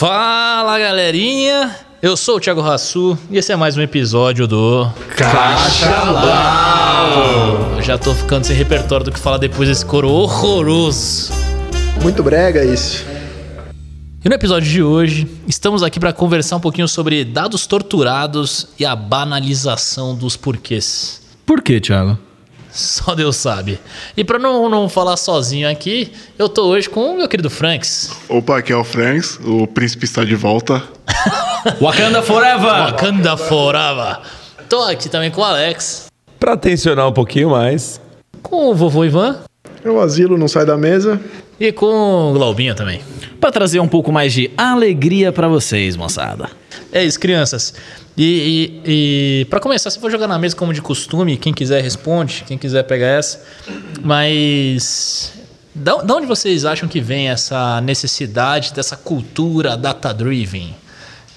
Fala galerinha, eu sou o Thiago Rassu e esse é mais um episódio do Cachalão. Eu já tô ficando sem repertório do que falar depois desse coro horroroso. Muito brega isso. E no episódio de hoje, estamos aqui para conversar um pouquinho sobre dados torturados e a banalização dos porquês. Por que, Thiago? Só Deus sabe. E para não, não falar sozinho aqui, eu tô hoje com o meu querido Franks. Opa, aqui é o Franks, o príncipe está de volta. Wakanda Forever! Wakanda Forever. Tô aqui também com o Alex, Pra tensionar um pouquinho mais. com o vovô Ivan O asilo não sai da mesa. e com o Glaubinho também. Pra trazer um pouco mais de alegria pra vocês, moçada. É isso, crianças. E, e, e para começar, se for jogar na mesa como de costume, quem quiser responde, quem quiser pegar essa. Mas da, da onde vocês acham que vem essa necessidade dessa cultura data-driven?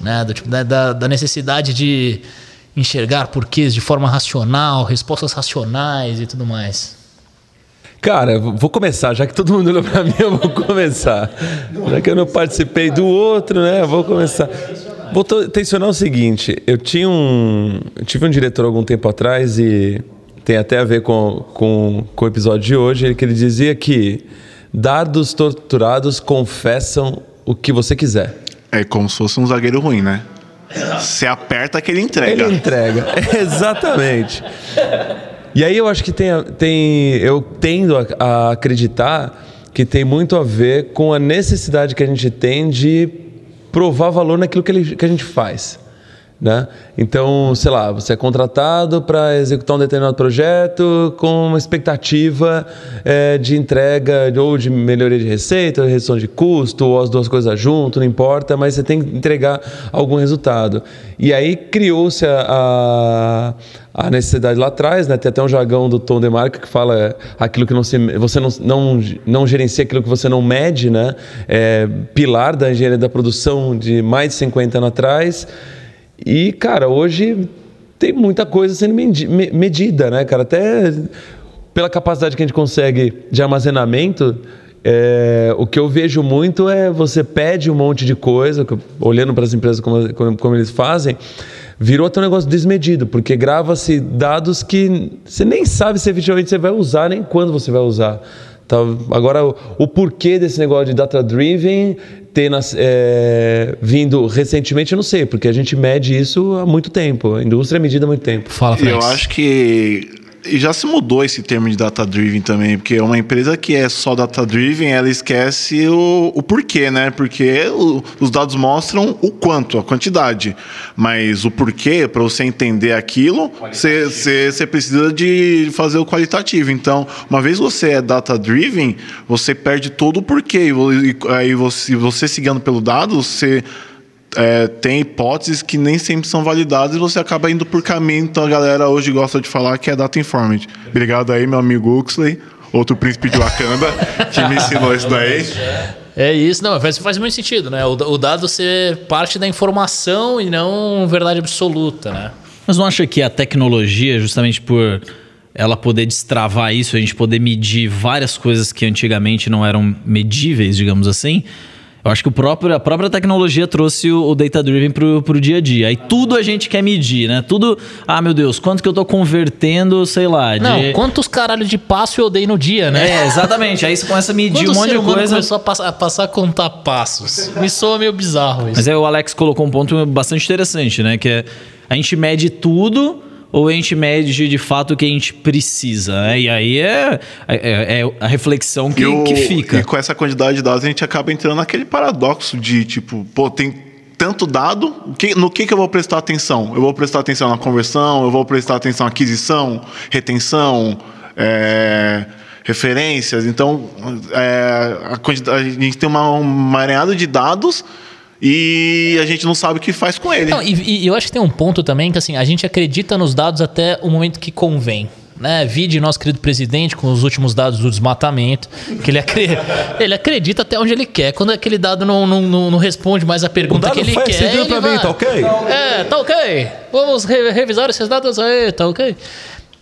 Né? Do tipo, da, da, da necessidade de enxergar porquês de forma racional, respostas racionais e tudo mais. Cara, vou começar, já que todo mundo olhou pra mim, eu vou começar. Já que eu não participei do outro, né? Eu vou começar. Vou tensionar o seguinte: eu tinha um. Eu tive um diretor algum tempo atrás e tem até a ver com, com, com o episódio de hoje, que ele dizia que dados torturados confessam o que você quiser. É como se fosse um zagueiro ruim, né? Você aperta que ele entrega. Ele entrega, exatamente. E aí eu acho que tem, tem eu tendo a, a acreditar que tem muito a ver com a necessidade que a gente tem de provar valor naquilo que, ele- que a gente faz. Né? Então, sei lá, você é contratado para executar um determinado projeto com uma expectativa eh, de entrega ou de melhoria de receita, redução de custo, ou as duas coisas junto, não importa, mas você tem que entregar algum resultado. E aí criou-se a, a, a necessidade lá atrás, né? tem até um jargão do Tom DeMarco que fala é, aquilo que não se, você não, não, não gerencia aquilo que você não mede, né? É, pilar da engenharia da produção de mais de 50 anos atrás. E, cara, hoje tem muita coisa sendo medi- me- medida, né, cara? Até pela capacidade que a gente consegue de armazenamento, é, o que eu vejo muito é você pede um monte de coisa, olhando para as empresas como, como, como eles fazem, virou até um negócio desmedido, porque grava-se dados que você nem sabe se efetivamente você vai usar, nem quando você vai usar. Tá, agora, o, o porquê desse negócio de data-driven ter nas- é, vindo recentemente, eu não sei, porque a gente mede isso há muito tempo. A indústria é medida há muito tempo. Fala, E eu acho que e já se mudou esse termo de data driven também, porque uma empresa que é só data driven, ela esquece o, o porquê, né? Porque o- os dados mostram o quanto, a quantidade, mas o porquê, para você entender aquilo, você, precisa de fazer o qualitativo. Então, uma vez você é data driven, você perde todo o porquê. E e aí você, você seguindo pelo dado, você é, tem hipóteses que nem sempre são validadas e você acaba indo por caminho. Então a galera hoje gosta de falar que é data informed. Obrigado aí, meu amigo Huxley, outro príncipe de Wakanda, que me ensinou isso daí. É isso, não, faz, faz muito sentido, né? O, o dado ser parte da informação e não verdade absoluta, né? Mas não acha que a tecnologia, justamente por ela poder destravar isso, a gente poder medir várias coisas que antigamente não eram medíveis, digamos assim? Eu acho que o próprio, a própria tecnologia trouxe o, o data-driven pro, pro dia a dia. Aí tudo a gente quer medir, né? Tudo, ah, meu Deus, quanto que eu tô convertendo, sei lá, de... Não, quantos caralho de passo eu dei no dia, né? É, exatamente. Aí você começa a medir Quando um monte de coisa. começou a passar, a passar a contar passos. Me soa meio bizarro isso. Mas aí o Alex colocou um ponto bastante interessante, né? Que é a gente mede tudo ou a gente mede de fato o que a gente precisa, né? E aí é, é, é a reflexão que, o- que fica. E com essa quantidade de dados, a gente acaba entrando naquele paradoxo de tipo, pô, tem tanto dado, no que, que eu vou prestar atenção? Eu vou prestar atenção na conversão, eu vou prestar atenção na aquisição, retenção, é, referências. Então, é, a, a gente tem uma, um mareado de dados e a gente não sabe o que faz com ele. Não, e, e eu acho que tem um ponto também que assim, a gente acredita nos dados até o momento que convém. Né? Vide nosso querido presidente com os últimos dados do desmatamento, que ele, acre- ele acredita até onde ele quer. Quando aquele dado não, não, não, não responde mais a pergunta que ele faz quer. sentido ele pra mim, vai- tá ok? É, tá ok. Vamos re- revisar esses dados aí, tá ok?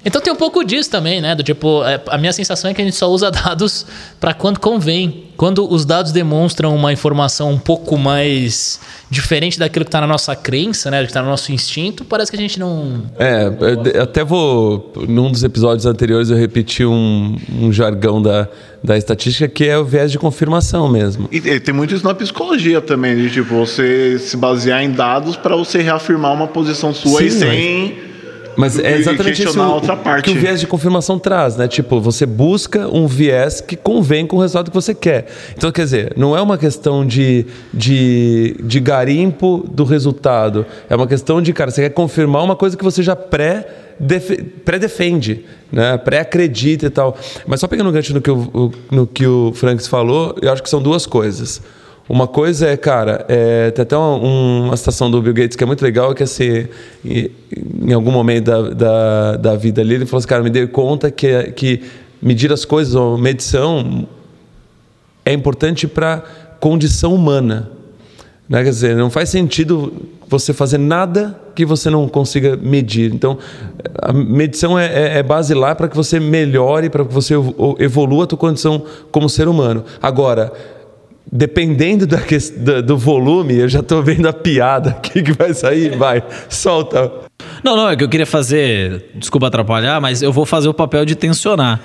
Então tem um pouco disso também, né? Do tipo, é, a minha sensação é que a gente só usa dados para quando convém. Quando os dados demonstram uma informação um pouco mais diferente daquilo que está na nossa crença, né? Que está no nosso instinto, parece que a gente não. É, até vou. Num dos episódios anteriores eu repeti um, um jargão da, da estatística que é o viés de confirmação mesmo. E, e tem muito isso na psicologia também, de tipo, você se basear em dados para você reafirmar uma posição sua Sim, e sem. Mas é E exatamente isso parte. que o viés de confirmação traz, né? Tipo, você busca um viés que convém com o resultado que você quer. Então, quer dizer, não é uma questão de, de, de garimpo do resultado. É uma questão de, cara, você quer confirmar uma coisa que você já pré pré-defende, né? pré-acredita e tal. Mas só pegando o gancho no que o, o- no que o Franks falou, eu acho que são duas coisas. Uma coisa é, cara, é, tem até uma, uma citação do Bill Gates que é muito legal, que é assim, em, algum momento da, da, da vida ali, ele falou assim, cara, me dei conta que, que medir as coisas, ou medição, é importante para condição humana. Né? Quer dizer, não faz sentido você fazer nada que você não consiga medir. Então, a medição é, é, é base lá para que você melhore, para que você evo- evolua a tua condição como ser humano. Agora, dependendo da ques- da- do volume, eu já estou vendo a piada aqui que vai sair. Vai, solta. Não, não, é que eu queria fazer. Desculpa atrapalhar, mas eu vou fazer o papel de tensionar.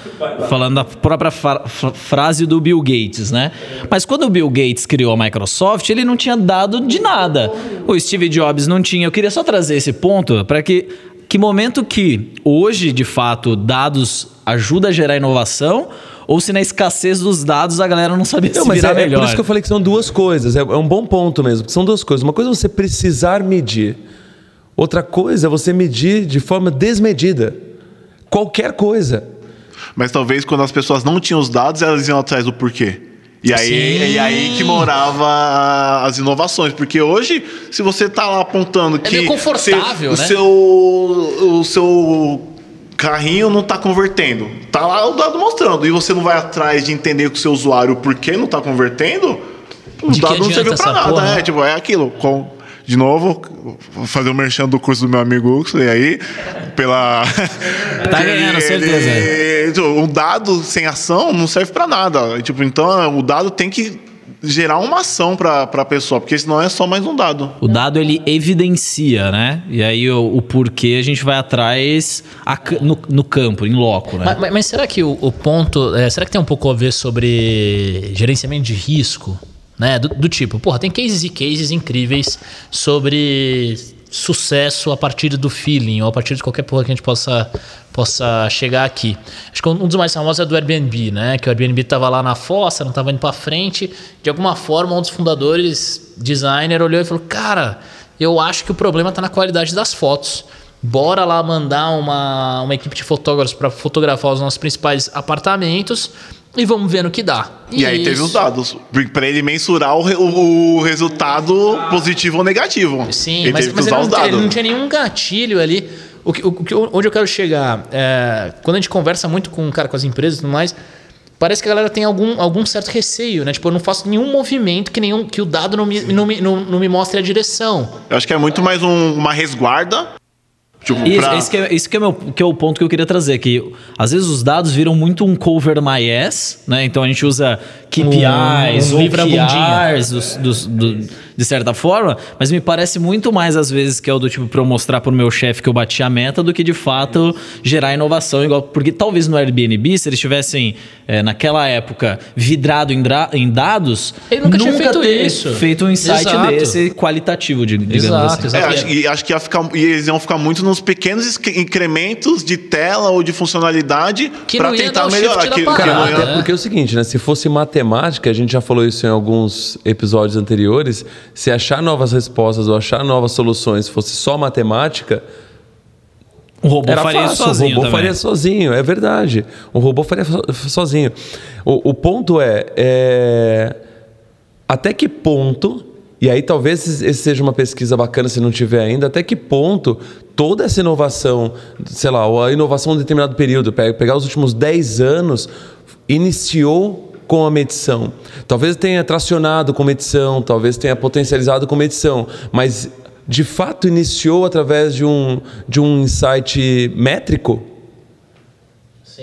Falando da própria frase do Bill Gates, né? Mas quando o Bill Gates criou a Microsoft, ele não tinha dado de nada. O Steve Jobs não tinha. Eu queria só trazer esse ponto para que. Que momento que hoje, de fato, dados ajuda a gerar inovação, ou se na escassez dos dados a galera não sabia Não, se mas virar é, é melhor. por isso que eu falei que são duas coisas. É, é um bom ponto mesmo. São duas coisas. Uma coisa é você precisar medir. Outra coisa é você medir de forma desmedida. Qualquer coisa. Mas talvez quando as pessoas não tinham os dados, elas iam atrás do porquê. E aí, Sim. e aí que morava as inovações. Porque hoje, se você tá lá apontando que. meio confortável, o né? Seu, o seu carrinho não tá convertendo. Tá lá o dado mostrando. E você não vai atrás de entender com o seu usuário por que não tá convertendo. O De dado não serviu pra nada. porra, né? É, tipo, é aquilo. Com, de novo, vou fazer o merchan do curso do meu amigo Huxley aí, pela. Tá ganhando, certeza. Ele- um dado sem ação não serve pra nada. Tipo, então o dado tem que gerar uma ação pra, pra pessoa, porque senão é só mais um dado. O dado ele evidencia, né? E aí o, o porquê a gente vai atrás a no, no campo, em loco, né? Mas, mas- mas será que o, o ponto. é, será que tem um pouco a ver sobre gerenciamento de risco? Né? Do, do tipo, porra, tem cases e cases incríveis sobre sucesso a partir do feeling, ou a partir de qualquer porra que a gente possa, possa chegar aqui. Acho que um dos mais famosos é do Airbnb, né? Que o Airbnb estava lá na fossa, não estava indo para frente. De alguma forma, um dos fundadores, designer, olhou e falou: Cara, eu acho que o problema está na qualidade das fotos. Bora lá mandar uma, uma equipe de fotógrafos para fotografar os nossos principais apartamentos e vamos ver no que dá. E, aí teve os dados, pra ele mensurar o, o- resultado positivo ou negativo. Sim, ele mas, mas ele, não, os dados. ele não tinha nenhum gatilho ali. O que, o onde eu quero chegar? é, quando a gente conversa muito com, cara, com as empresas e tudo mais, parece que a galera tem algum, algum certo receio, né? Tipo, eu não faço nenhum movimento que, nenhum, que o dado não me, não, me, não, não me mostre a direção. Eu acho que é muito mais um- uma resguarda. Tipo, Isso, pra- esse que é, esse que é, meu, que é o ponto que eu queria trazer, que às vezes os dados viram muito um cover my ass, né? Então a gente usa KPIs, Um bundinha. OKRs, dos, dos- do- de certa forma, mas me parece muito mais às vezes que é o do tipo para eu mostrar pro meu chefe que eu bati a meta do que de fato gerar inovação igual porque talvez no Airbnb se eles tivessem eh, naquela época vidrado em, dra- em dados Ele nunca tinha feito ter isso. feito um insight Exato. desse qualitativo de, digamos Exato, assim. É, acho, e acho que ia ficar, e eles iam ficar muito nos pequenos incrementos de tela ou de funcionalidade Que para tentar melhorar. Que, que parada, não ia- né? Porque é o seguinte, né? Se fosse matemática, a gente já falou isso em alguns episódios anteriores. Se achar novas respostas ou achar novas soluções fosse só matemática, O robô era faria fácil. sozinho o robô também. faria sozinho, é verdade. O robô faria so- sozinho. O, o ponto é, é, até que ponto, e aí talvez esse seja uma pesquisa bacana se não tiver ainda, até que ponto toda essa inovação, sei lá, a inovação em um determinado período, pe- pegar os últimos 10 anos, iniciou com a medição. Talvez tenha tracionado com medição, talvez tenha potencializado com medição, mas de fato iniciou através de um, de um insight métrico?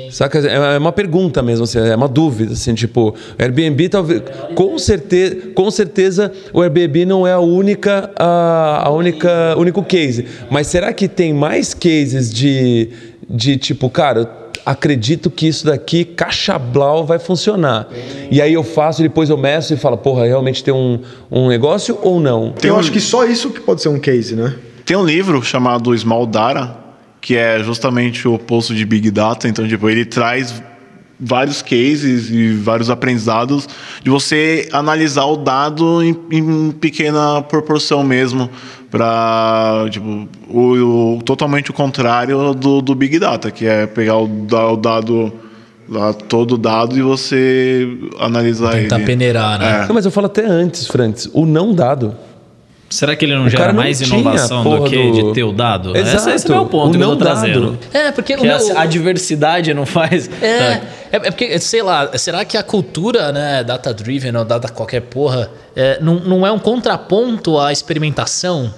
Saca? É uma pergunta mesmo, assim, é uma dúvida, assim, tipo, Airbnb talvez, com certeza, com certeza o Airbnb não é a única, a, a única, único case. Mas será que tem mais cases de, de tipo, cara, acredito que isso daqui, caixa blau, vai funcionar. E aí eu faço, depois eu meço e falo, porra, realmente tem um, um negócio ou não? Eu acho que só isso que pode ser um case, né? Tem um livro chamado Small Data, que é justamente o oposto de Big Data. Então, tipo, ele traz vários cases e vários aprendizados de você analisar o dado em, em pequena proporção mesmo para tipo o, o, totalmente o contrário do, do Big Data que é pegar o, o dado lá, todo o dado e você analisar Tentar ele. peneirar, né? É. Não, mas eu falo até antes, Francis, o não dado. Será que ele não O gera não mais inovação a do que do- de ter o dado? Exato. Esse, esse é o ponto O que eu tô trazendo. dado. É, porque Que o a, meu- a diversidade não faz. É, Tá. é, é porque, sei lá, será que a cultura, né, data-driven ou data qualquer porra, é, não, não é um contraponto à experimentação?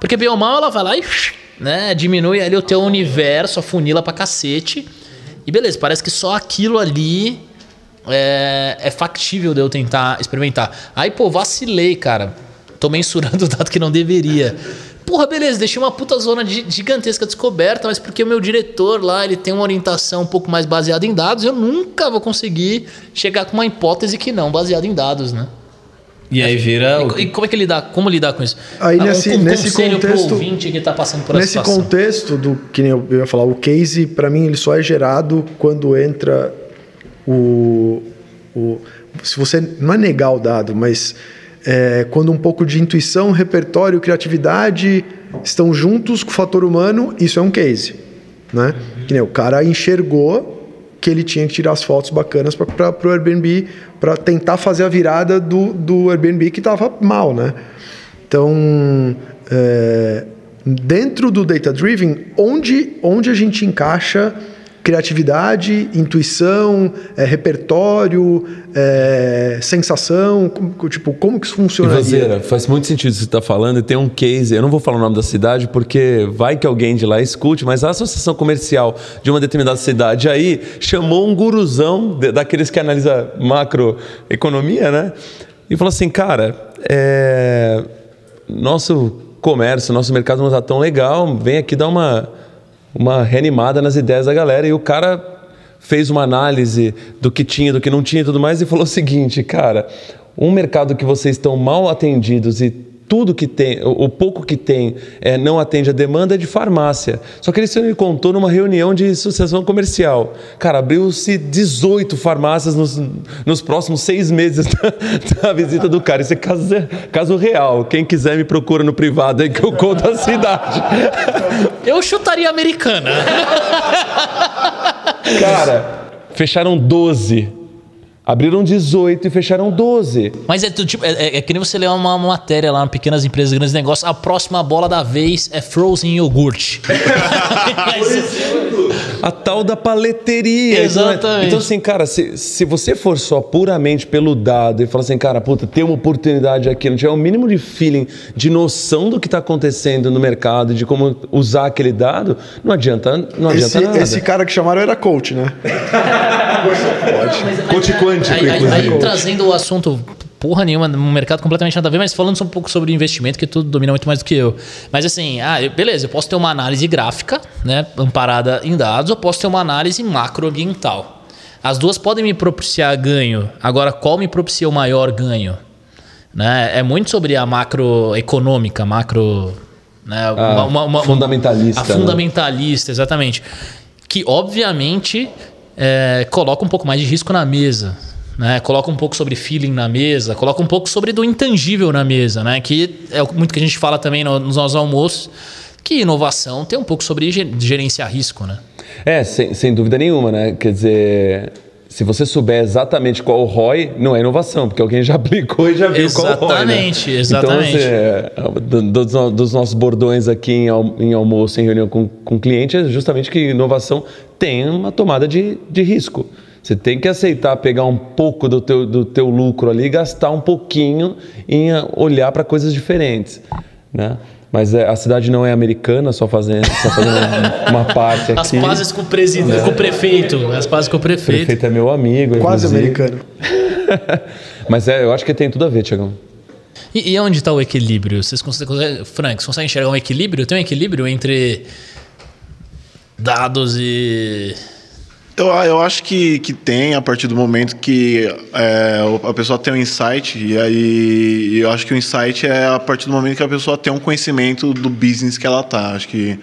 Porque bem ou mal ela vai lá e né, diminui ali o teu universo, afunila pra cacete. E beleza, parece que só aquilo ali é, é factível de eu tentar experimentar. Aí, pô, vacilei, cara. Tô mensurando o dado que não deveria. Porra, beleza, deixei uma puta zona de gigantesca descoberta, mas porque o meu diretor lá, ele tem uma orientação um pouco mais baseada em dados, eu nunca vou conseguir chegar com uma hipótese que não, baseada em dados, né? E aí vira. o- E, e como é que lidar, como lidar com isso? Aí Ah, nesse- um, um nesse contexto- ouvinte que tá passando por Nesse situação. contexto do que nem eu eu ia falar, o case, para mim, ele só é gerado quando entra o, o. Se você. Não é negar o dado, mas é, quando um pouco de intuição, repertório, criatividade estão juntos com o fator humano, isso é um case. Né? Que o cara enxergou que ele tinha que tirar as fotos bacanas para o Airbnb, para tentar fazer a virada do, do Airbnb que estava mal, né? Então, é, dentro do data driven, onde, onde a gente encaixa criatividade, intuição, é, repertório, é, sensação, como, tipo, como que isso funcionaria? Ivanzeira, faz muito sentido você está falando. E tem um case, eu não vou falar o nome da cidade porque vai que alguém de lá escute, mas a associação comercial de uma determinada cidade aí chamou um guruzão daqueles que analisa macroeconomia, né? E falou assim, cara, é, nosso comércio, nosso mercado não está tão legal, vem aqui dar uma, uma reanimada nas ideias da galera. E o cara fez uma análise do que tinha, do que não tinha e tudo mais, e falou o seguinte, cara, um mercado que vocês estão mal atendidos e tudo que tem, o pouco que tem, é, não atende a demanda é de farmácia. Só que ele contou numa reunião de sucessão comercial. Cara, abriu-se 18 farmácias nos, nos próximos seis meses da, da visita do cara. Isso é caso, caso real. Quem quiser me procura no privado aí que eu conto a cidade. Eu chutaria americana. Cara, fecharam 12. Abriram 18 e fecharam 12. Mas é, tipo, é, é- é que nem você ler uma, uma matéria lá Pequenas Empresas, Grandes Negócios. A próxima bola da vez é Frozen Yogurt. Mas- A tal da paleteria. Exatamente. Então, assim, cara, se, se você for só puramente pelo dado e falar assim, cara, puta, tem uma oportunidade aqui, não tiver o mínimo de feeling, de noção do que está acontecendo no mercado, de como usar aquele dado, não adianta, não adianta Esse, nada. esse cara que chamaram era coach, né? Coach quântico, aí, aí- inclusive. aí, trazendo o assunto porra nenhuma, num mercado completamente nada a ver, mas falando só um pouco sobre investimento, que tu domina muito mais do que eu. Mas assim, ah, eu- beleza, eu posso ter uma análise gráfica, né, amparada em dados, eu posso ter uma análise macroambiental. As duas podem me propiciar ganho. Agora, qual me propicia o maior ganho? Né? É muito sobre a macroeconômica, macro. Né? Ah, fundamentalista, A né? fundamentalista, exatamente. Que, obviamente, é, coloca um pouco mais de risco na mesa. Né? Coloca um pouco sobre feeling na mesa, coloca um pouco sobre do intangível na mesa, né? que é muito que a gente fala também no- nos nossos almoços, que inovação tem um pouco sobre ge- gerenciar risco. Né? É, sem, sem dúvida nenhuma, né? Quer dizer, se você souber exatamente qual o ROI, não é inovação, porque alguém já aplicou e já viu qual o ROI. Exatamente, né? exatamente. Então, assim, é, do- dos, dos nossos bordões aqui em, em almoço, em reunião com, com cliente, é justamente que inovação tem uma tomada de, de risco. Você tem que aceitar pegar um pouco do teu, do teu lucro ali e gastar um pouquinho em ah, olhar para coisas diferentes. Né? Mas é, a cidade não é americana, só fazendo, só fazendo uma parte aqui. As pazes com o presidente, com o prefeito. As pazes com o O prefeito. prefeito é meu amigo. Quase inclusive. americano. Mas é, eu acho que tem tudo a ver, Tiagão. E, e onde está o equilíbrio? Vocês conseguem, Frank, vocês conseguem enxergar um equilíbrio? Tem um equilíbrio entre dados e. Eu, eu acho que, que tem a partir do momento que é, a pessoa tem um insight, e aí eu acho que o insight é a partir do momento que a pessoa tem um conhecimento do business que ela tá. Acho que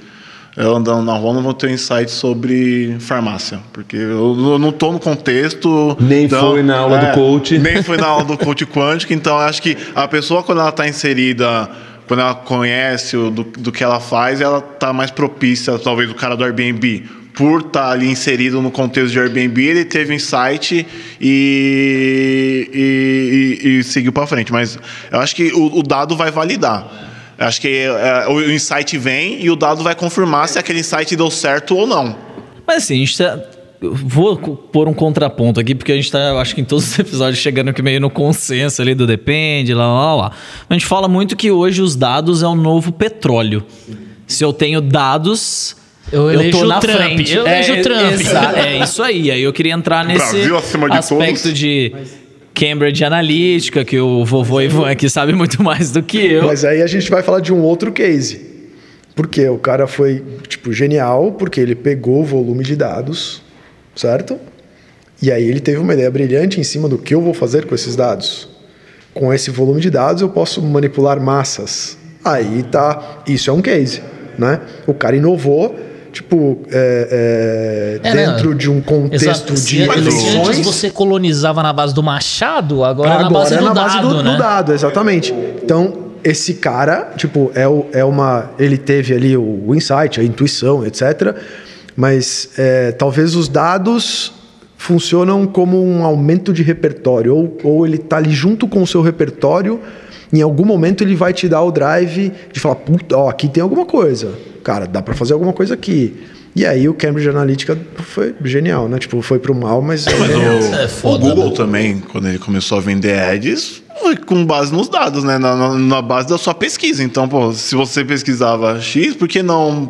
eu andando na rua não vou ter um insight sobre farmácia, porque eu, não estou no contexto. Nem foi na aula do coach. Nem foi na aula do coach quântico, então eu acho que a pessoa, quando ela está inserida. Quando ela conhece o do, do que ela faz, ela tá mais propícia, talvez, o cara do Airbnb por estar ali inserido no contexto de Airbnb, ele teve insight e, e, e- e seguiu para frente. Mas eu acho que o, o dado vai validar. Eu acho que é, o insight vem e o dado vai confirmar se aquele insight deu certo ou não. Mas assim, a gente tá. Vou pôr um contraponto aqui, porque a gente tá, eu acho que em todos os episódios, chegando aqui meio no consenso ali do depende, lá, lá, lá. A gente fala muito que hoje os dados é o novo petróleo. Se eu tenho dados. Eu elejo tô o na Trump. frente. Eu elejo o Trump. exa- é isso aí. Aí eu queria entrar nesse de aspecto todos. de Cambridge Analytica, que o vovô Ivan aqui sabe muito mais do que eu. Mas aí a gente vai falar de um outro case. Porque o cara foi, tipo, genial, porque ele pegou o volume de dados, certo? E aí ele teve uma ideia brilhante em cima do que eu vou fazer com esses dados. Com esse volume de dados eu posso manipular massas. Aí tá, isso é um case, né? O cara inovou, tipo, é, é, É, dentro não. de um contexto Exato. de Se, se antes você colonizava na base do machado, agora, é na Agora base é do na dado, base do, né? do dado, exatamente. Então, esse cara, tipo, é, o- é uma. Ele teve ali o, o insight, a intuição, etc. Mas é, talvez os dados funcionam como um aumento de repertório. Ou, ou ele tá ali junto com o seu repertório. Em algum momento ele vai te dar o drive de falar, puta, ó, aqui tem alguma coisa. Cara, dá para fazer alguma coisa aqui. E aí o Cambridge Analytica foi genial, né? Tipo, foi pro mal, mas é genial. O, É foda, o Google né? também, quando ele começou a vender ads, foi com base nos dados, né? Na, na- na base da sua pesquisa. Então, pô, se você pesquisava X, por que não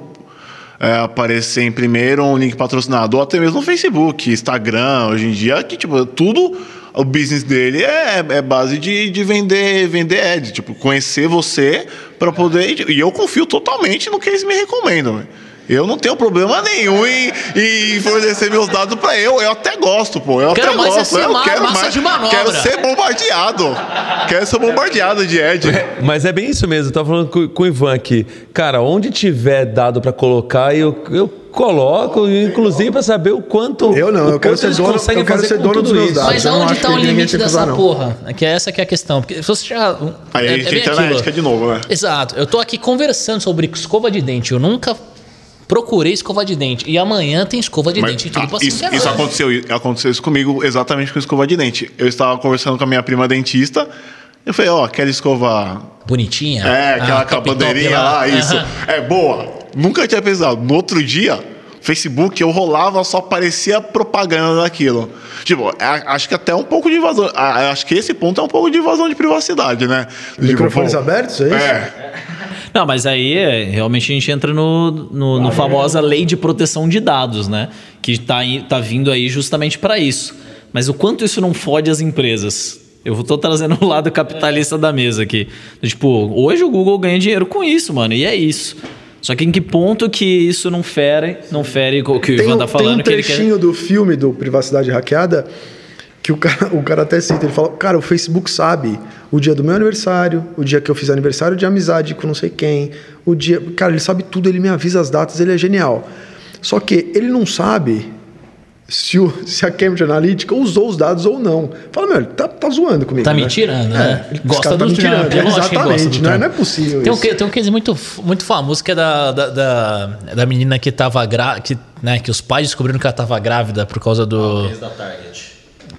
é, aparecer em primeiro um link patrocinado? Ou até mesmo no Facebook, Instagram, hoje em dia, que, tipo, tudo. O business dele é, é base de, de vender, vender ads, tipo, conhecer você para poder. E eu confio totalmente no que eles me recomendam. Eu não tenho problema nenhum em, em fornecer meus dados para eu. Eu até gosto, pô. Eu Quero até mais é gosto. ser eu quero massa mais. de manobra. Quero ser bombardeado. quero ser bombardeado de Ed. Mas é bem isso mesmo. Eu tava falando com, com o Ivan aqui. Cara, onde tiver dado para colocar, eu, eu coloco, inclusive para saber o quanto. Eu não, o eu quero quanto ser dono- eu quero fazer ser com dono dos tudo meus isso. dados. Mas eu não aonde acho tá que o limite dessa usar, porra? É que essa que é a questão. Porque se você chegar. Aí a gente bem entra na ética de novo, né? Exato. Eu tô aqui conversando sobre escova de dente. Eu nunca procurei escova de dente. E amanhã tem escova de Mas, dente tudo ah, pra isso, isso aconteceu, aconteceu isso comigo exatamente com escova de dente. Eu estava conversando com a minha prima dentista. Eu falei, ó, aquela escova. Bonitinha. É, aquela Ah, lá, isso. É boa. Nunca tinha pensado. No outro dia, Facebook, eu rolava, só aparecia propaganda daquilo. Tipo, a- acho que até um pouco de invasão. Acho que esse ponto é um pouco de invasão de privacidade, né? Tipo, Microfones pô, abertos, é isso? É. Não, mas aí é, realmente a gente entra no, no, no famosa lei de proteção de dados, né? Que tá, aí- tá vindo aí justamente para isso. Mas o quanto isso não fode as empresas? Eu tô trazendo o lado capitalista da mesa aqui. Tipo, hoje o Google ganha dinheiro com isso, mano, e é isso. Só que em que ponto que isso não fere, não fere o que o Tem Ivan um, tá falando tem um que ele quer. trechinho do filme do Privacidade Hackeada que o cara, o cara até cita, ele fala, cara, o Facebook sabe o dia do meu aniversário, o dia que eu fiz aniversário de amizade com não sei quem, o dia... Cara, ele sabe tudo, ele me avisa as datas, ele é genial. Só que ele não sabe se, o, se a Cambridge Analytica usou os dados ou não. Fala, meu, ele tá, tá zoando comigo. Tá né? me tirando, É, né? ele- Gosta tá do Trump, tirando. é Exatamente, do não, é- Trump. não é possível Tem um, isso. tem um case muito, muito famoso que é da, da, da, da menina que tava grávida, que, né, que os pais descobriram que ela tava grávida por causa do. da Target.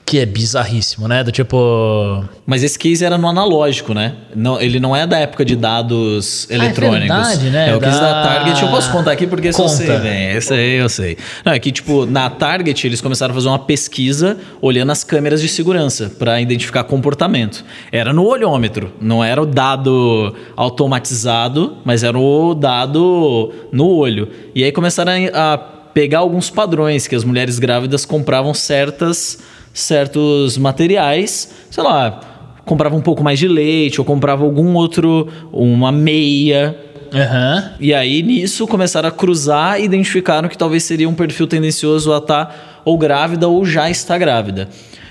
Que é bizarríssimo, né? Do tipo. Mas esse case era no analógico, né? Não, ele não é da época de dados eletrônicos. Ah, é verdade, né? É o case da... Da- Target. Eu posso contar aqui porque isso eu Conta. sei bem. Esse aí eu sei. Não, é que, tipo, na Target eles começaram a fazer uma pesquisa olhando as câmeras de segurança para identificar comportamento. Era no olhômetro, não era o dado automatizado, mas era o dado no olho. E aí começaram a pegar alguns padrões que as mulheres grávidas compravam certas certos materiais, sei lá, comprava um pouco mais de leite ou comprava algum outro, uma meia. Aham. E aí nisso começaram a cruzar e identificaram que talvez seria um perfil tendencioso a estar ou grávida ou já está grávida.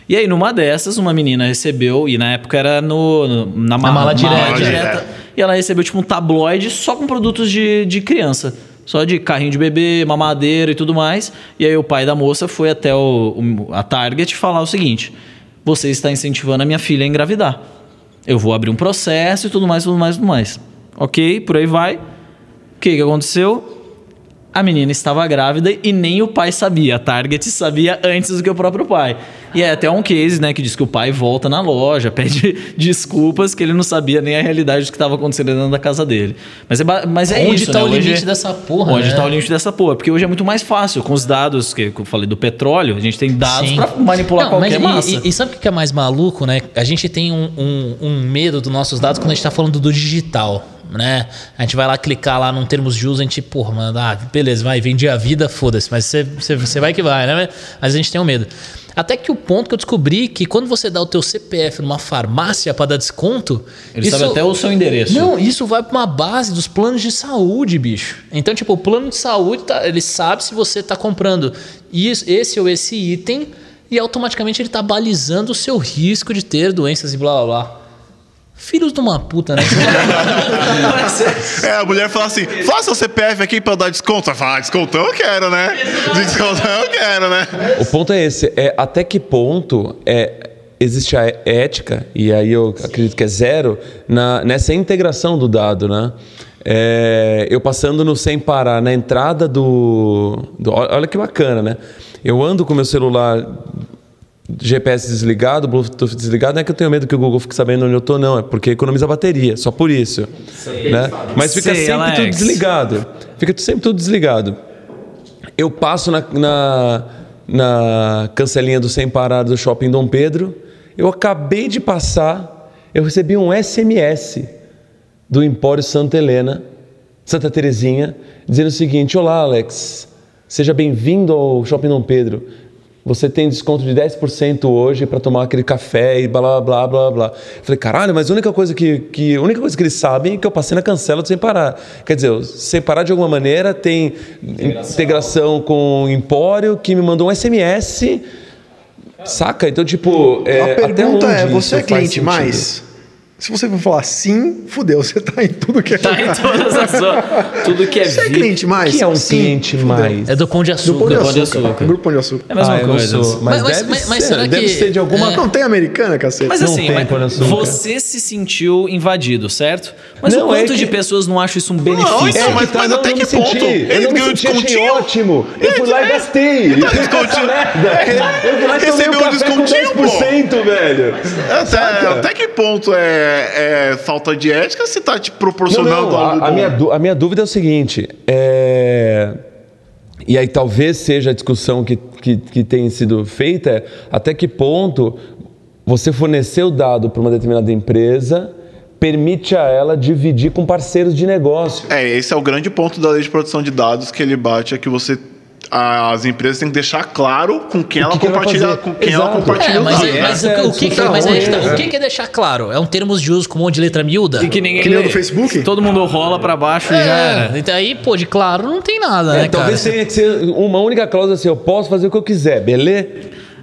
E aí numa dessas, uma menina recebeu, e na época era no, no- na, ma- mala direta. direta. e ela recebeu tipo um tabloide só com produtos de, de criança. Só de carrinho de bebê, mamadeira e tudo mais. E aí o pai da moça foi até o, o- a Target falar o seguinte: você está incentivando a minha filha a engravidar. Eu vou abrir um processo e tudo mais, tudo mais, tudo mais. Ok, por aí vai. O que, que aconteceu? A menina estava grávida e nem o pai sabia. A Target sabia antes do que o próprio pai. E é até um case, né, que diz que o pai volta na loja, pede desculpas que ele não sabia nem a realidade do que estava acontecendo dentro da casa dele. Mas é, mas é Onde isso, tá né? o Hoje- limite dessa porra? Onde né? está o limite dessa porra? Porque hoje é muito mais fácil. Com os dados que eu falei do petróleo, a gente tem dados para manipular Não, qualquer massa. E, e sabe o que é mais maluco, né? A gente tem um, um- um medo dos nossos dados quando a gente tá falando do digital, né? A gente vai lá clicar lá num termos de uso, a gente, porra, mano, ah, beleza, vai, vendi a vida, foda-se, mas você, você, você vai que vai, né? Mas a gente tem um medo. Até que o ponto que eu descobri que quando você dá o teu CPF numa farmácia para dar desconto, Ele sabe até o seu endereço. não, isso vai para uma base dos planos de saúde, bicho. Então, tipo, o plano de saúde, tá- ele sabe se você está comprando is- esse ou esse item e automaticamente ele está balizando o seu risco de ter doenças e blá blá blá. Filhos de uma puta, né? É, a mulher fala assim: faça o CPF aqui pra eu dar desconto. Ela fala, ah, descontão eu quero, né? Descontão eu quero, né? O ponto é esse, é até que ponto é existe a ética e aí eu acredito que é zero na, nessa integração do dado, né? É, eu passando no sem parar na entrada do, do olha que bacana, né? Eu ando com meu celular GPS desligado, Bluetooth desligado, não é que eu tenho medo que o Google fique sabendo onde eu tô, não. É porque economiza bateria, só por isso. Né? Mas fica Sei, sempre tudo Alex. desligado. Fica sempre tudo desligado. Eu passo na, na, na cancelinha do Sem Parar do Shopping Dom Pedro. Eu acabei de passar, eu recebi um SMS do Empório Santa Helena, Santa Terezinha, dizendo o seguinte: Olá, Alex, seja bem-vindo ao Shopping Dom Pedro. Você tem desconto de 10% hoje para tomar aquele café e blá blá blá blá blá. Eu Falei, caralho, mas a única coisa que, que, a única coisa que eles sabem é que eu passei na cancela Sem Parar. Quer dizer, Sem Parar de alguma maneira tem integração, com o Empório que me mandou um SMS. Saca? Então, tipo. É, a até pergunta onde é: você é cliente sentido? mais? Se você for falar sim, fudeu, você tá em tudo que é Tá em todas as. Tudo que é Você é cliente mais? que é um Sim, cliente fudeu. mais? É do Pão de Do Açúcar. Pão de Do Pão de Açúcar. Grupo Pão de Açúcar. É a mesma Ah, eu não coisa. sou. Mas, deve, mas- mas ser, será deve que- ser de alguma é- Não tem americana, cacete. Mas Não assim, tem mas Pão de Açúcar. você se sentiu invadido, certo? Mas Não, o é quanto que- de pessoas não acham isso um benefício? Não, então, É, mas- tá, mas não, até não que ponto? Eu não me senti, achei descontinho? ótimo. Eu fui lá e gastei. Eu fiz descontinho. essa merda. Eu fui lá e tomei Recebeu um um café com descontinho, pô. 10%, velho. Até, até que ponto é, é falta de ética se tá te Não, proporcionando não, algo a, a minha, a minha dúvida é o seguinte, é... e aí talvez seja a discussão que, que, que tem sido feita, é até que ponto você fornecer o dado para uma determinada empresa permite a ela dividir com parceiros de negócio. É, esse é o grande ponto da lei de proteção de dados que ele bate, é que você as empresas têm que deixar claro com quem ela que compartilha, com quem ela compartilha É, mas, dados. mas o, é a o que, que, discussão mas que tá, o que que é deixar claro? É um termos de uso com um monte de letra miúda? E que ninguém Que lê. do Facebook? Todo mundo rola pra baixo e já era. É, então aí, pô, de claro não tem nada, É, né, talvez cara? tenha que ser uma única cláusula assim, eu posso fazer o que eu quiser, beleza?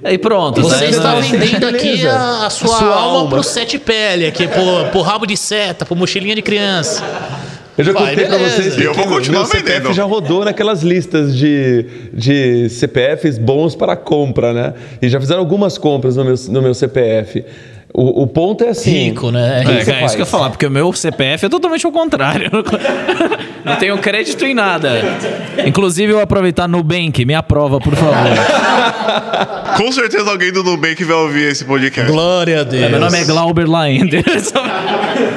Aí pronto. Você né? está é- vendendo aqui a, a sua, A sua alma, alma. pro sete pele, aqui, pro, pro rabo de seta, pro mochilinha de criança. Eu já Vai, contei pra beleza. vocês que Eu vou continuar meu CPF já rodou naquelas listas de, de CPFs bons para compra, né? E já fizeram algumas compras no meu, no meu CPF. O, o ponto é assim. Rico, né? É, O que é isso que eu ia falar, porque o meu CPF é totalmente ao contrário. Não tenho crédito em nada. Inclusive, eu aproveitar Nubank, me aprova, por favor. Com certeza alguém do Nubank vai ouvir esse podcast. Glória a Deus. Meu nome é Glauber Laender.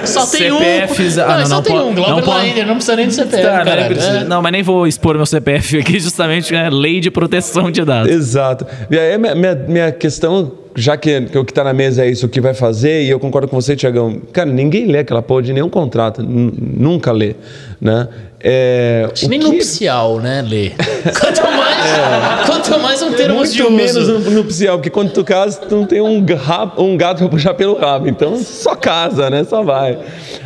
Só tem CPFs, um. ah, não, só não tem um. Glauber não pode- Laender, não precisa nem de CPF, Tá, cara. nem precisa. Não, mas nem vou expor meu CPF aqui, justamente é lei de proteção de dados. Exato. E aí, minha, minha, minha questão, já que, que o que está na mesa é isso que vai fazer, e eu concordo com você, Tiagão, cara, ninguém lê aquela porra de nenhum contrato, nunca lê, né? É, Nem que- nupcial, né, Lê? Quanto mais, quanto mais um termo de Muito menos uso. no nupcial, porque quando tu casa, tu não tem um, ga- um gato pra puxar pelo rabo. Então só casa, né? Só vai.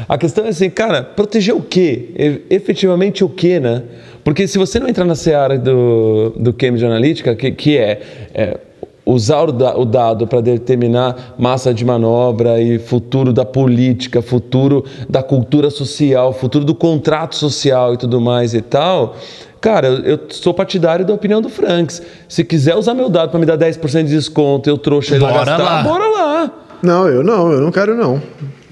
A questão é assim, cara, proteger o quê? E- efetivamente o quê, né? Porque se você não entrar na seara do, do Cambridge Analytica, que, que é, é usar o, da- o dado para determinar massa de manobra e futuro da política, futuro da cultura social, futuro do contrato social e tudo mais e tal. Cara, eu, sou partidário da opinião do Franks. Se quiser usar meu dado para me dar 10% de desconto, eu trouxa ele lá Bora gastar, lá. bora lá. Não, eu não, eu não quero não.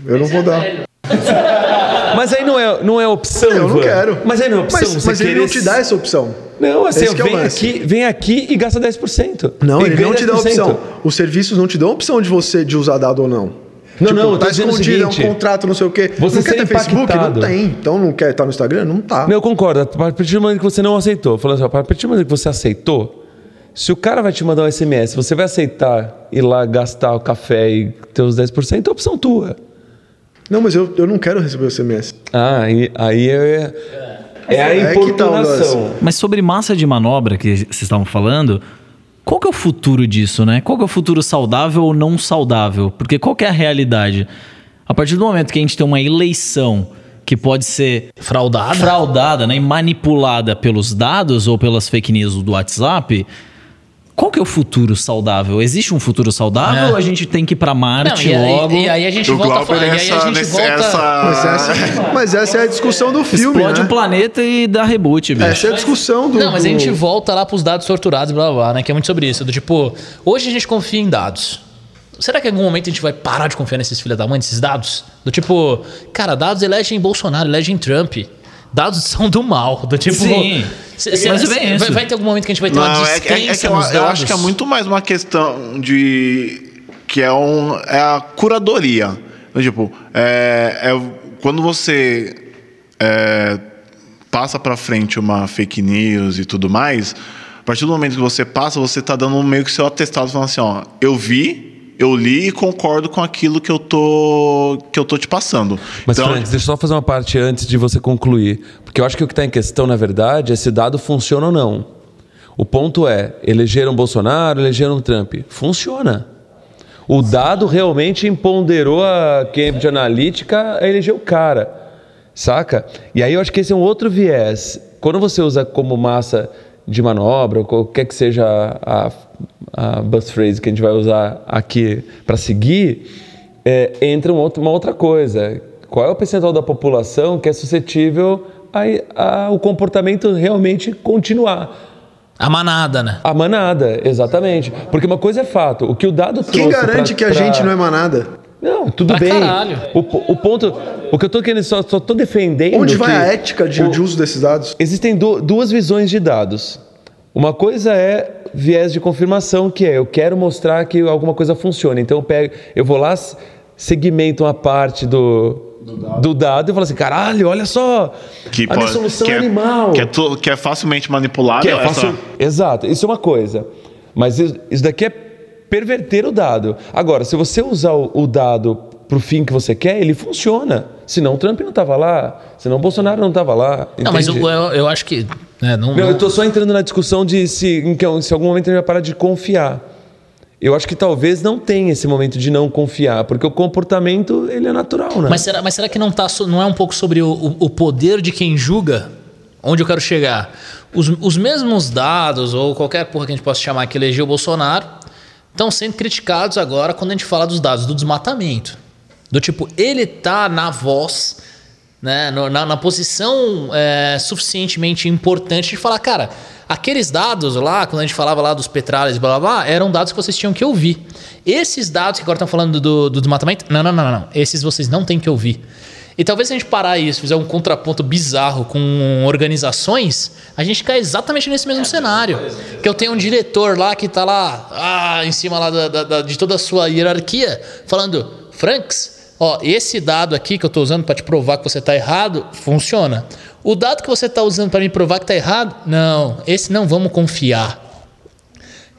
Eu não vou dar. Mas aí não é, não é opção, Eu não quero. Mas aí não é opção. Mas, você mas ele não te dá essa opção. Não, assim, Esse é vem, lance. aqui, vem aqui e gasta 10%. Não, ele não te dá 10%. opção. Os serviços não te dão opção de você de usar dado ou não. Não, não, eu tô tá dizendo escondido, é um seguinte, contrato, não sei o quê. você não quer ter Facebook? Não tem. Então não quer estar no Instagram? Não tá. Não, eu concordo. A partir do momento que você não aceitou, falando assim, a partir do momento que você aceitou, se o cara vai te mandar um SMS, você vai aceitar ir lá gastar o café e ter os 10%, é opção tua. Não, mas eu, eu não quero receber o SMS. Ah, aí, aí é, é a É que tá. Mas sobre massa de manobra que vocês estavam falando, qual que é o futuro disso, né? Qual que é o futuro saudável ou não saudável? Porque qual que é a realidade? A partir do momento que a gente tem uma eleição que pode ser Fraudada? fraudada né, e manipulada pelos dados ou pelas fake news do WhatsApp, qual que é o futuro saudável? Existe um futuro saudável É. ou a gente tem que ir pra Marte Não, e, aí- logo? e aí a gente O volta a falar. E aí a essa, gente nesse- volta. Mas essa... essa, mas essa é a discussão do filme, Explode né? o planeta e dá reboot, bicho. Essa é a discussão do... Não, mas a gente volta lá pros dados torturados, blá blá, blá, né? Que é muito sobre isso. Do tipo, hoje a gente confia em dados. Será que em algum momento a gente vai parar de confiar nesses filha da mãe, nesses dados? Do tipo, cara, dados elegem Bolsonaro, elegem Trump. Dados são do mal. Do tipo. Sim. cê- cê- Mas é bem vai, vai ter algum momento que a gente vai ter uma Não, é, é- é que eu, nos eu acho que é muito mais uma questão de. que é, um, é a curadoria. Então, tipo, é, é quando você é, passa pra frente uma fake news e tudo mais, a partir do momento que você passa, você tá dando meio que seu atestado falando assim, ó, eu vi. Eu li e concordo com aquilo que eu tô que eu tô te passando. Mas, então, Frank, deixa eu só fazer uma parte antes de você concluir. Porque eu acho que o que está em questão, na verdade, é se dado funciona ou não. O ponto é, elegeram Bolsonaro, elegeram Trump. Funciona. O dado realmente empoderou a Cambridge Analytica a eleger o cara. Saca? E aí eu acho que esse é um outro viés. Quando você usa como massa de manobra, ou qualquer que seja a, a, a buzz phrase que a gente vai usar aqui para seguir, é, entra um outro- uma outra coisa. Qual é o percentual da população que é suscetível a, a o comportamento realmente continuar? A manada, né? A manada, exatamente. Porque uma coisa é fato, o que o dado Quem trouxe garante pra- que a pra- gente não é manada? Não, tudo Pra bem. caralho. O, o ponto, o que eu tô querendo, só, só tô defendendo Onde vai que a ética de, o- de uso desses dados? Existem du- duas visões de dados. Uma coisa é viés de confirmação, que é eu quero mostrar que alguma coisa funciona. Então eu pego, eu vou lá, segmento uma parte do, do, dado. e falo assim, caralho, olha só, que, a pode- solução que é, animal. Que é, tu- que é facilmente manipulável. Que é essa- fácil- Exato, isso é uma coisa. Mas isso isso daqui é perverter o dado. Agora, se você usar o, o dado para o fim que você quer, ele funciona. Senão o Trump não estava lá, senão o Bolsonaro não estava lá. Não, mas eu, entende? eu, eu acho que. Né, não, Não, não- eu estou só entrando na discussão de se em, que, se algum momento ele vai parar de confiar. Eu acho que talvez não tenha esse momento de não confiar, porque o comportamento ele é natural, né? Mas será, mas será que não, tá, não é um pouco sobre o, o- o poder de quem julga? Onde eu quero chegar? Os, os mesmos dados, ou qualquer porra que a gente possa chamar que elegeu o Bolsonaro, estão sendo criticados agora quando a gente fala dos dados do desmatamento. Do tipo, ele tá na voz, né, na, na posição é, suficientemente importante de falar, cara, Aqueles dados lá, quando a gente falava lá dos petralhas e blá blá blá, eram dados que vocês tinham que ouvir. Esses dados que agora estão falando do, do desmatamento, não, não, não, não. Esses vocês não têm que ouvir. E talvez se a gente parar isso, fizer um contraponto bizarro com organizações, a gente cai exatamente nesse mesmo cenário. Que eu tenho um diretor lá que está lá, ah, em cima lá da, da- da- de toda a sua hierarquia, falando, Franks, ó, esse dado aqui que eu estou usando para te provar que você está errado, funciona. O dado que você está usando para me provar que está errado, não, esse não vamos confiar.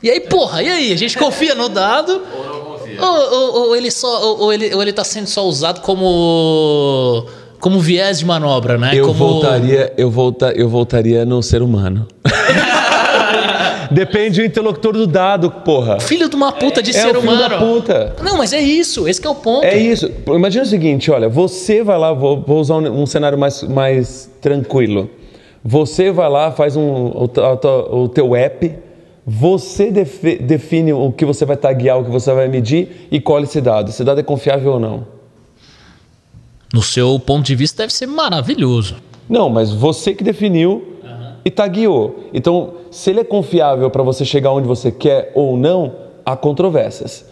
E aí, porra, e aí? A gente confia no dado? Ou não confia? Ou, ou- ou ele só, ou, ou ele, ou ele tá sendo só usado como como viés de manobra, né? Eu como... voltaria, eu volta, eu voltaria no ser humano. Depende do interlocutor do dado, porra. Filho de uma puta de É ser o filho humano. da puta. Não, mas é isso. Esse que é o ponto. É isso. Imagina o seguinte, olha, você vai lá, vou, vou usar um, um cenário mais, mais tranquilo. Você vai lá, faz um, o, o o teu app, você defe- define o que você vai taguear, o que você vai medir e colhe esse dado. Esse dado é confiável ou não? No seu ponto de vista, deve ser maravilhoso. Não, mas você que definiu e tagueou. Então, se ele é confiável para você chegar onde você quer ou não, há controvérsias.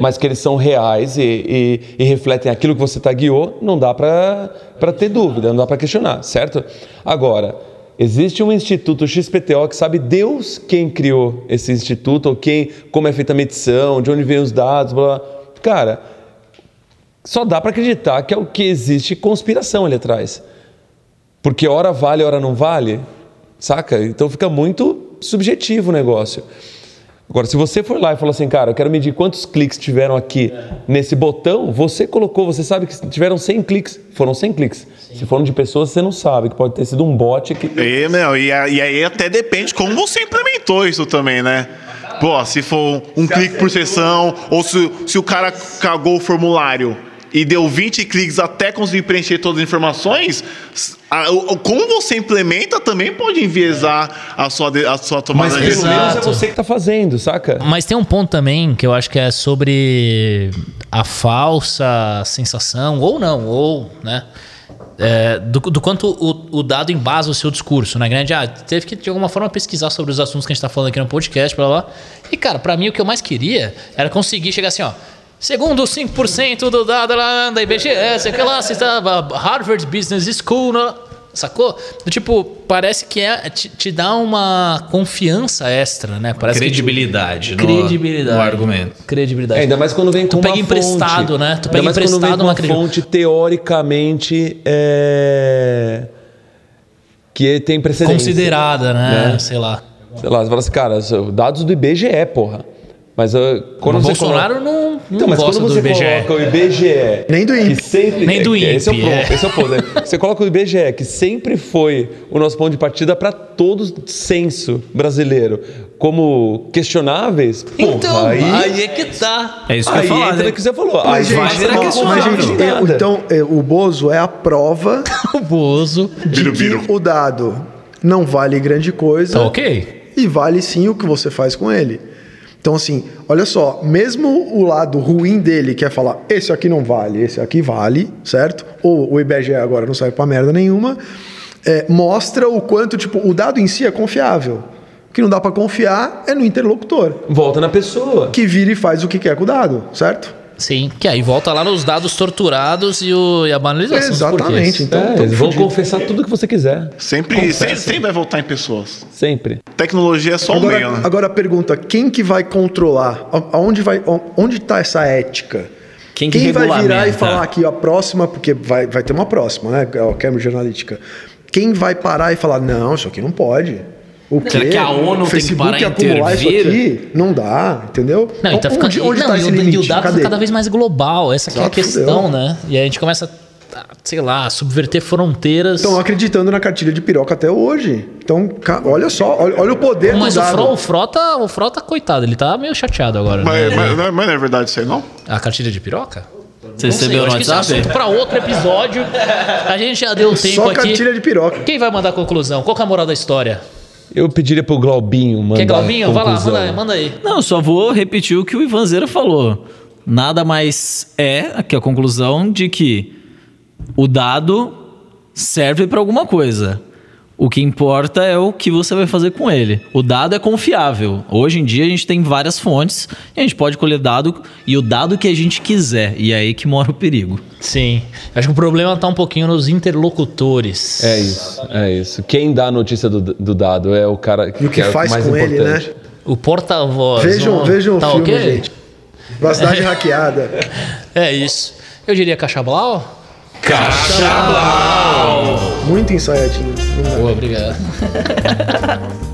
Mas que eles são reais e, e- e refletem aquilo que você tagueou, não dá para ter dúvida, não dá para questionar, certo? Agora, existe um instituto XPTO que sabe Deus quem criou esse instituto, ou quem, como é feita a medição, de onde vem os dados, blá blá. Cara, só dá para acreditar que é o que existe conspiração ali atrás. Porque hora vale, hora não vale, saca? Então fica muito subjetivo o negócio. Agora, se você for lá e falar assim, cara, eu quero medir quantos cliques tiveram aqui nesse botão, você colocou, você sabe que tiveram 100 cliques. Foram 100 cliques. Se foram de pessoas, você não sabe, que pode ter sido um bot que. E, meu, e, e aí até depende como você implementou isso também, né? Pô, se for um clique por sessão, ou se, se o cara cagou o formulário e deu 20 cliques até conseguir preencher todas as informações, a- o- o- como você implementa também pode enviesar a sua, de- a sua tomada Mas de pelo decisão. menos é você que tá fazendo, saca? Mas tem um ponto também que eu acho que é sobre a falsa sensação, ou não, ou, né? é, do, do quanto o, o dado embasa o seu discurso, né? Grande, ah, teve que de alguma forma pesquisar sobre os assuntos que a gente tá falando aqui no podcast, blá blá. E, cara, pra mim o que eu mais queria era conseguir chegar assim, ó. Segundo 5% do dado lá da IBGE, sei que lá, você estava Harvard Business School, né? sacou? Do tipo, parece que é, te, te dá uma confiança extra, né? Parece que- Credibilidade. no- credibilidade. No argumento. Credibilidade. É, ainda mais quando vem com Tu pega uma emprestado, fonte. né? Tu pega mais quando vem emprestado com uma uma fonte teoricamente é... que tem precedência. Considerada, né? Né? Sei lá. Sei lá, você fala assim, cara, dados do IBGE, porra. Mas uh, quando O você Bolsonaro coloca... não, não Então, mas gosta quando do você IBGE. coloca o IBGE... Nem do INPE. sempre, Nem do Esse é o INPE, ponto, é. esse é o ponto. né? Você coloca o IBGE, que sempre foi o nosso ponto de partida para todo censo brasileiro, como questionáveis, porra, Então, aí... aí... é que tá. É isso que eu Aí ia falar, entra né? que você falou. Mas, vai gente, ó, questionável. mas, gente, é, Nada. então é, o Bozo é a prova O Bozo. de biru. o dado não vale grande coisa Tá ok. e vale sim o que você faz com ele. Então, assim, olha só, mesmo o lado ruim dele, que é falar, esse aqui não vale, esse aqui vale, certo? Ou o IBGE agora não serve pra merda nenhuma, é, mostra o quanto, tipo, o dado em si é confiável. O que não dá pra confiar é no interlocutor, Volta na pessoa. que vira e faz o que quer com o dado, certo? Sim, que aí volta lá nos dados torturados e, o, e a banalização Exatamente. Então, É, eles vão confessar tudo que você quiser. Sempre, sempre, sempre vai voltar em pessoas. Sempre. Tecnologia é só um meio, Agora, né? agora a pergunta, quem que vai controlar? Aonde vai, onde está essa ética? Quem que vai virar e falar aqui a próxima, porque vai, vai ter uma próxima, né? A Cambridge Analytica. Quem vai parar e falar, não, isso aqui não pode. O Será quê? que a ONU o tem que Facebook parar e acumular isso intervir? aqui? Não dá, entendeu? Não, e tá ficando, onde onde não, tá e, esse o, e limite? o dado Cadê? cada vez mais global. Essa aqui é a questão, fudeu. né? E aí a gente começa, a, sei lá, a subverter fronteiras. Estão acreditando na cartilha de piroca até hoje. Então, olha só, olha, olha o poder Mas do o, dado. Fro, o Frota, o Frota, coitado, ele tá meio chateado agora. Mas, né? mas, mas não é verdade isso aí, não? A cartilha de piroca? Você recebeu eu no acho que isso é WhatsApp? assunto pra outro episódio. A gente já deu tempo Só aqui. cartilha de piroca. Quem vai mandar a conclusão? Qual que é a moral da história? Eu pediria pro Glaubinho mandar Quer Galvinho? a Vai lá, conclusão. manda aí, manda aí. Não, eu só vou repetir o que o Ivanzeira falou. Nada mais é aqui a conclusão de que o dado serve para alguma coisa. O que importa é o que você vai fazer com ele. O dado é confiável. Hoje em dia a gente tem várias fontes e a gente pode colher dado e o dado que a gente quiser. E é aí que mora o perigo. Sim. Acho que o problema está um pouquinho nos interlocutores. É isso, é isso. Quem dá a notícia do, do dado é o cara E o que é faz mais com ele, né? importante. O porta-voz. Vejam, um- vejam tá o filme, ok? gente. Privacidade hackeada. É isso. Eu diria Cachablau. Muito ensaiadinho. Boa, obrigado.